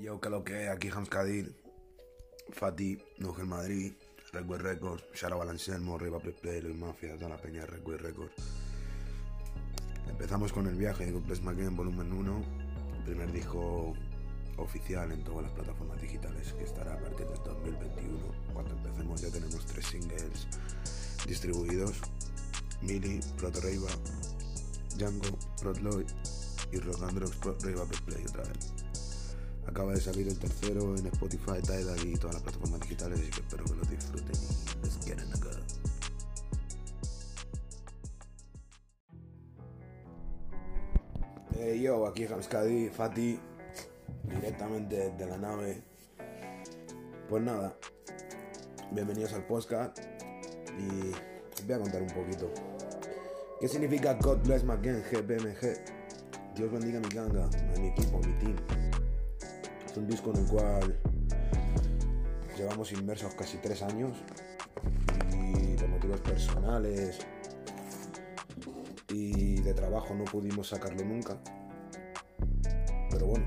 Yo, que que aquí Hams Kadir, Fati, Nugel Madrid, Redwood Records, Shara Balancelmo, Riva Play Play, Luis Mafia, toda la peña Redwood Records. Empezamos con el viaje de Good McGinn, volumen 1, el primer disco oficial en todas las plataformas digitales que estará a partir del 2021. Cuando empecemos ya tenemos tres singles distribuidos, Mili, Proto Reiva, Django, Prot Lloyd y Rock and Play otra vez. Acaba de salir el tercero en Spotify, Tidal y todas las plataformas digitales, así que espero que lo disfruten y get in the good. Eh, yo, aquí Hamskadi, Fati, directamente desde la nave. Pues nada, bienvenidos al podcast y os voy a contar un poquito. ¿Qué significa God Bless McGann, GPMG? Dios bendiga mi ganga, a mi equipo, a mi team. Un disco en el cual llevamos inmersos casi tres años y por motivos personales y de trabajo no pudimos sacarlo nunca. Pero bueno,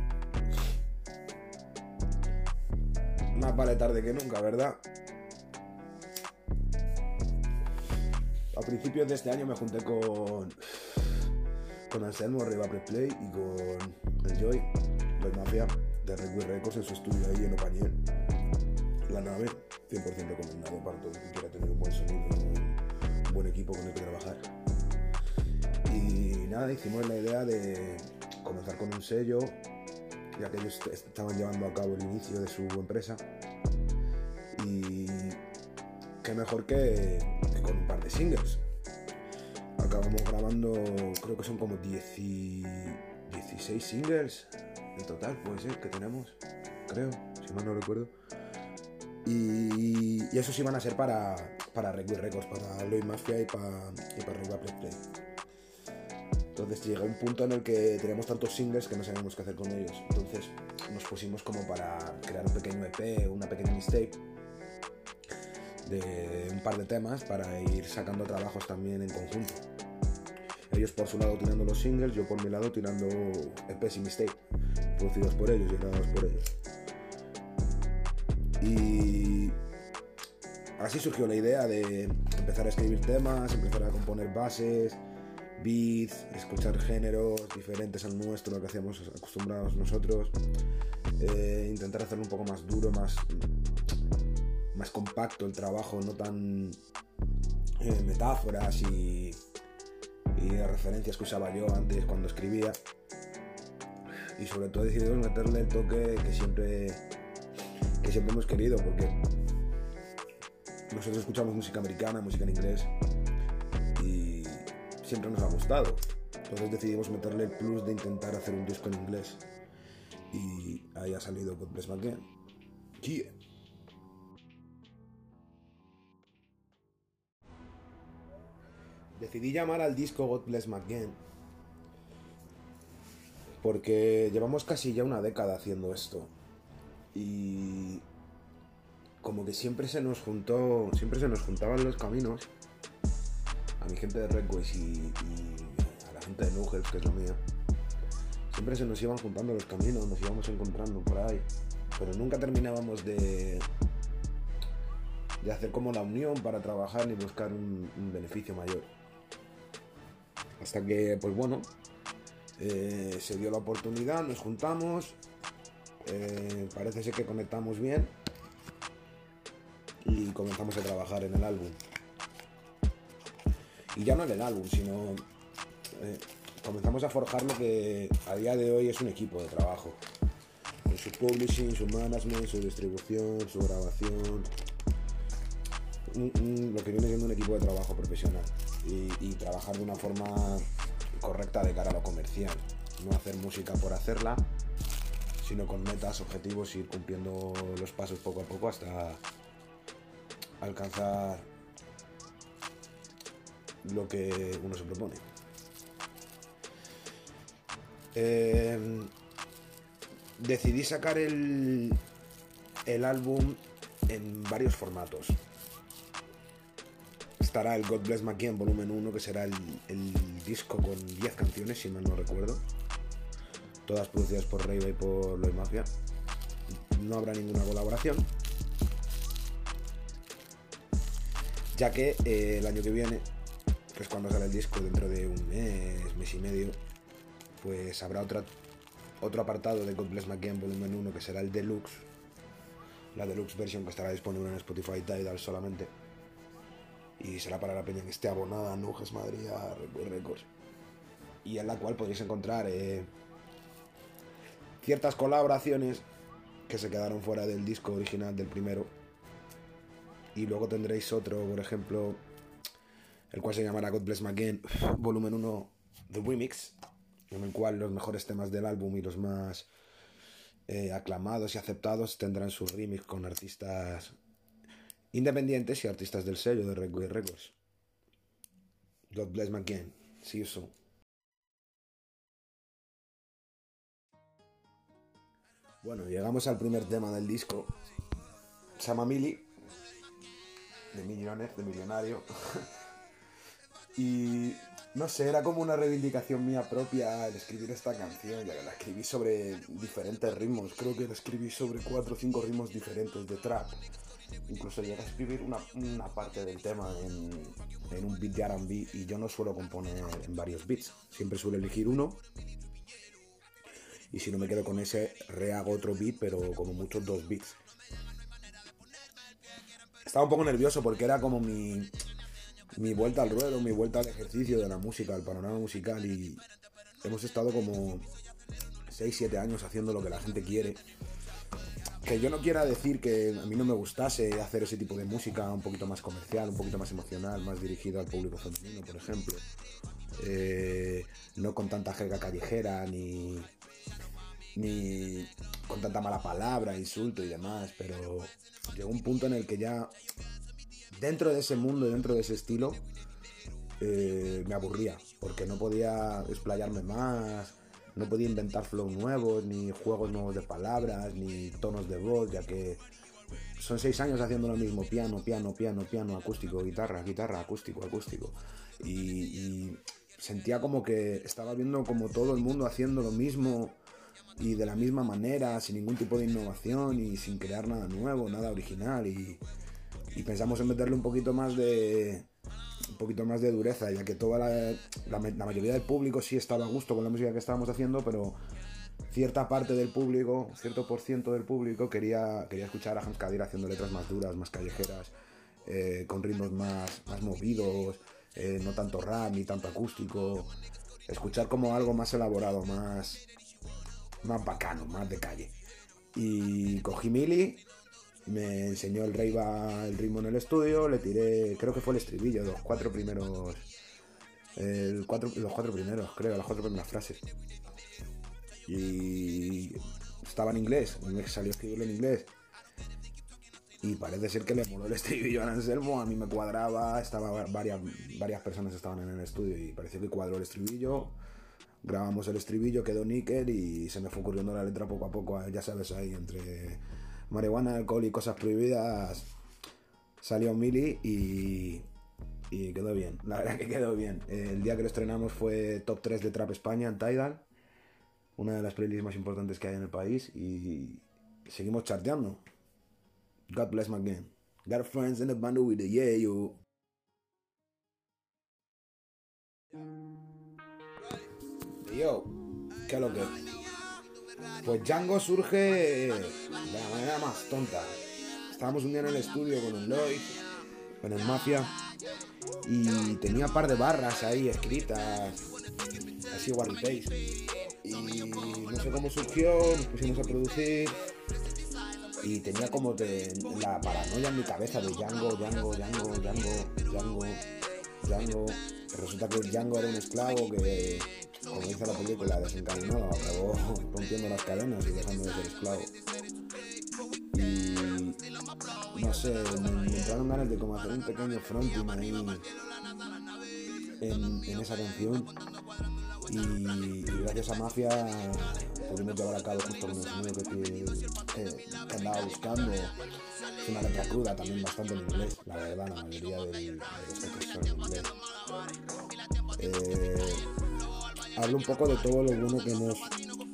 más vale tarde que nunca, ¿verdad? A principios de este año me junté con con Anselmo Riva Play y con el Joy, los Mafia de Redwood Records en su estudio ahí en Opañel. La nave, 100% recomendado para todo el que quiera tener un buen sonido un buen equipo con el que trabajar. Y nada, hicimos la idea de comenzar con un sello, ya que ellos estaban llevando a cabo el inicio de su empresa. Y qué mejor que, que con un par de singles. Acabamos grabando, creo que son como 10 y 16 singles en total, puede ser, que tenemos, creo, si mal no recuerdo. Y, y esos iban a ser para, para Redwood Records, para Lloyd Mafia y para, y para Play Play. Entonces llegó un punto en el que teníamos tantos singles que no sabíamos qué hacer con ellos. Entonces nos pusimos como para crear un pequeño EP, una pequeña mixtape de un par de temas para ir sacando trabajos también en conjunto. Ellos por su lado tirando los singles, yo por mi lado tirando EPs y mixtape, producidos por ellos y grabados por ellos. Y así surgió la idea de empezar a escribir temas, empezar a componer bases, beats, escuchar géneros diferentes al nuestro, lo que hacíamos acostumbrados nosotros, eh, intentar hacerlo un poco más duro, más, más compacto el trabajo, no tan eh, metáforas y referencias que usaba yo antes cuando escribía. Y sobre todo decidimos meterle el toque que siempre, que siempre hemos querido, porque nosotros escuchamos música americana, música en inglés, y siempre nos ha gustado. Entonces decidimos meterle el plus de intentar hacer un disco en inglés. Y ahí ha salido God Bless McGann. Yeah. Decidí llamar al disco God Bless McGann porque llevamos casi ya una década haciendo esto y como que siempre se nos juntó, siempre se nos juntaban los caminos a mi gente de Redways y, a la gente de Nugels, que es la mía. Siempre se nos iban juntando los caminos, nos íbamos encontrando por ahí, pero nunca terminábamos de de hacer como la unión para trabajar ni buscar un beneficio mayor. Hasta que, pues bueno, eh, se dio la oportunidad, nos juntamos, eh, parece ser que conectamos bien y comenzamos a trabajar en el álbum. Y ya no en el álbum, sino eh, comenzamos a forjar lo que a día de hoy es un equipo de trabajo. Con su publishing, su management, su distribución, su grabación, lo que viene siendo un equipo de trabajo profesional y trabajar de una forma correcta de cara a lo comercial. No hacer música por hacerla, sino con metas, objetivos, ir cumpliendo los pasos poco a poco hasta alcanzar lo que uno se propone. Eh, decidí sacar el, el álbum en varios formatos. Estará el God Bless McKean volumen 1, que será el disco con 10 canciones, si mal no recuerdo. Todas producidas por Reiva y por Lloyd Mafia. no habrá ninguna colaboración. Ya que eh, el año que viene, que es cuando sale el disco, dentro de un mes, mes y medio, pues habrá otra, otro apartado de God Bless McGinn Volumen 1 que será el Deluxe. La Deluxe versión que estará disponible en Spotify Tidal solamente. Y será para la peña que esté abonada a Nuges Madrid Records. Y en la cual podréis encontrar eh, ciertas colaboraciones que se quedaron fuera del disco original del primero. Y luego tendréis otro, por ejemplo, el cual se llamará God Bless McGinn, volumen 1 The Remix, en el cual los mejores temas del álbum y los más eh, aclamados y aceptados tendrán su remix con artistas independientes y artistas del sello de Red Records. God Bless McGinn, see you soon. Bueno, llegamos al primer tema del disco. Se llama Mili, de millones, de millonario. y no sé, era como una reivindicación mía propia el escribir esta canción, ya que la escribí sobre diferentes ritmos. Creo que la escribí sobre cuatro o cinco ritmos diferentes de trap. Incluso llegué a escribir una, parte del tema en, un beat de RB y yo no suelo componer en varios beats. Siempre suelo elegir uno y si no me quedo con ese, rehago otro beat, pero como muchos dos beats. Estaba un poco nervioso porque era como mi, mi vuelta al ruedo, mi vuelta al ejercicio de la música, al panorama musical y hemos estado como 6-7 años haciendo lo que la gente quiere. Que yo no quiera decir que a mí no me gustase hacer ese tipo de música un poquito más comercial, un poquito más emocional, más dirigido al público femenino, por ejemplo. Eh, no con tanta jerga callejera ni, ni con tanta mala palabra, insulto y demás, pero llegó un punto en el que ya dentro de ese mundo, dentro de ese estilo, eh, me aburría, porque no podía explayarme más, no podía inventar flow nuevos, ni juegos nuevos de palabras, ni tonos de voz, ya que son seis años haciendo lo mismo, piano, piano, piano, piano, acústico, guitarra, guitarra, acústico, acústico. Y, sentía como que estaba viendo como todo el mundo haciendo lo mismo y de la misma manera, sin ningún tipo de innovación y sin crear nada nuevo, nada original. Y, y pensamos en meterle un poquito más de un poquito más de dureza, ya que toda la, la, mayoría del público sí estaba a gusto con la música que estábamos haciendo, pero cierta parte del público, cierto por ciento del público quería, quería escuchar a Hans Kadir haciendo letras más duras, más callejeras, eh, con ritmos más, más movidos, eh, no tanto rap ni tanto acústico, escuchar como algo más elaborado, más, más bacano, más de calle. Y cogí Mili, me enseñó el rey va el ritmo en el estudio, le tiré, creo que fue el estribillo, los cuatro primeros, los cuatro primeros, creo, las cuatro primeras frases. Y estaba en inglés, me salió a escribirlo en inglés. Y parece ser que le moló el estribillo a Anselmo, a mí me cuadraba, estaba varias, varias personas estaban en el estudio y parecía que cuadró el estribillo grabamos el estribillo, quedó níquel y se me fue ocurriendo la letra poco a poco, ya sabes, ahí entre marihuana, alcohol y cosas prohibidas salió Mili y, y quedó bien, la verdad que quedó bien. El día que lo estrenamos fue top 3 de Trap España en Tidal, una de las playlists más importantes que hay en el país y seguimos charteando. God bless my game. Got friends in the band with the yeah, you. Yo, ¿qué es lo que? Pues Django surge de la manera más tonta. Estábamos un día en el estudio con el Lloyd, con el Mafia, y tenía un par de barras ahí escritas, así pace Y no sé cómo surgió, nos pusimos a producir, y tenía como la paranoia en mi cabeza de Django, Django, Django, Django, Django, Django. Resulta que Django era un esclavo que como dice la película, desencadenado, acabó rompiendo las cadenas y dejando de ser esclavo. Y no sé, me, entraron ganas de como hacer un pequeño fronting ahí en, en esa canción. Y, gracias a Mafia pudimos llevar a cabo justo con el sonido que, que, andaba buscando. Es una letra cruda, también bastante en inglés, la verdad, la mayoría de, de los hablo un poco de todo lo bueno que hemos,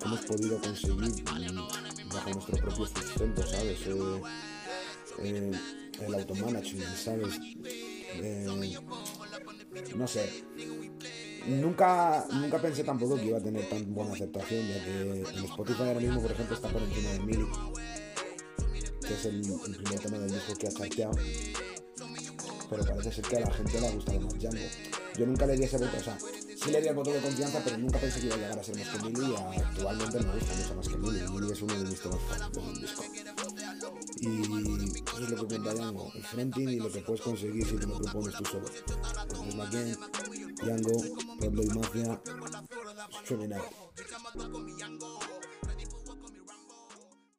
hemos podido conseguir bajo nuestro propio sustento, ¿sabes? Eh, eh, el automanagement, ¿sabes? Eh, no sé. Nunca, nunca pensé tampoco que iba a tener tan buena aceptación, ya que en Spotify ahora mismo, por ejemplo, está por encima de Mili, que es el, el primer tema del disco que ha charteado. Pero parece ser que a la gente le ha gustado más Django. Yo nunca le di ese voto, o sea, sí le di el voto de confianza, pero nunca pensé que iba a llegar a ser más que Mili y actualmente me gusta mucho más que Mili. Mili es uno de mis temas favoritos. Y eso es lo que cuenta Django, el fronting y lo que puedes conseguir si te lo propones tú solo. Pues McKen, Django, Pablo y Mafia.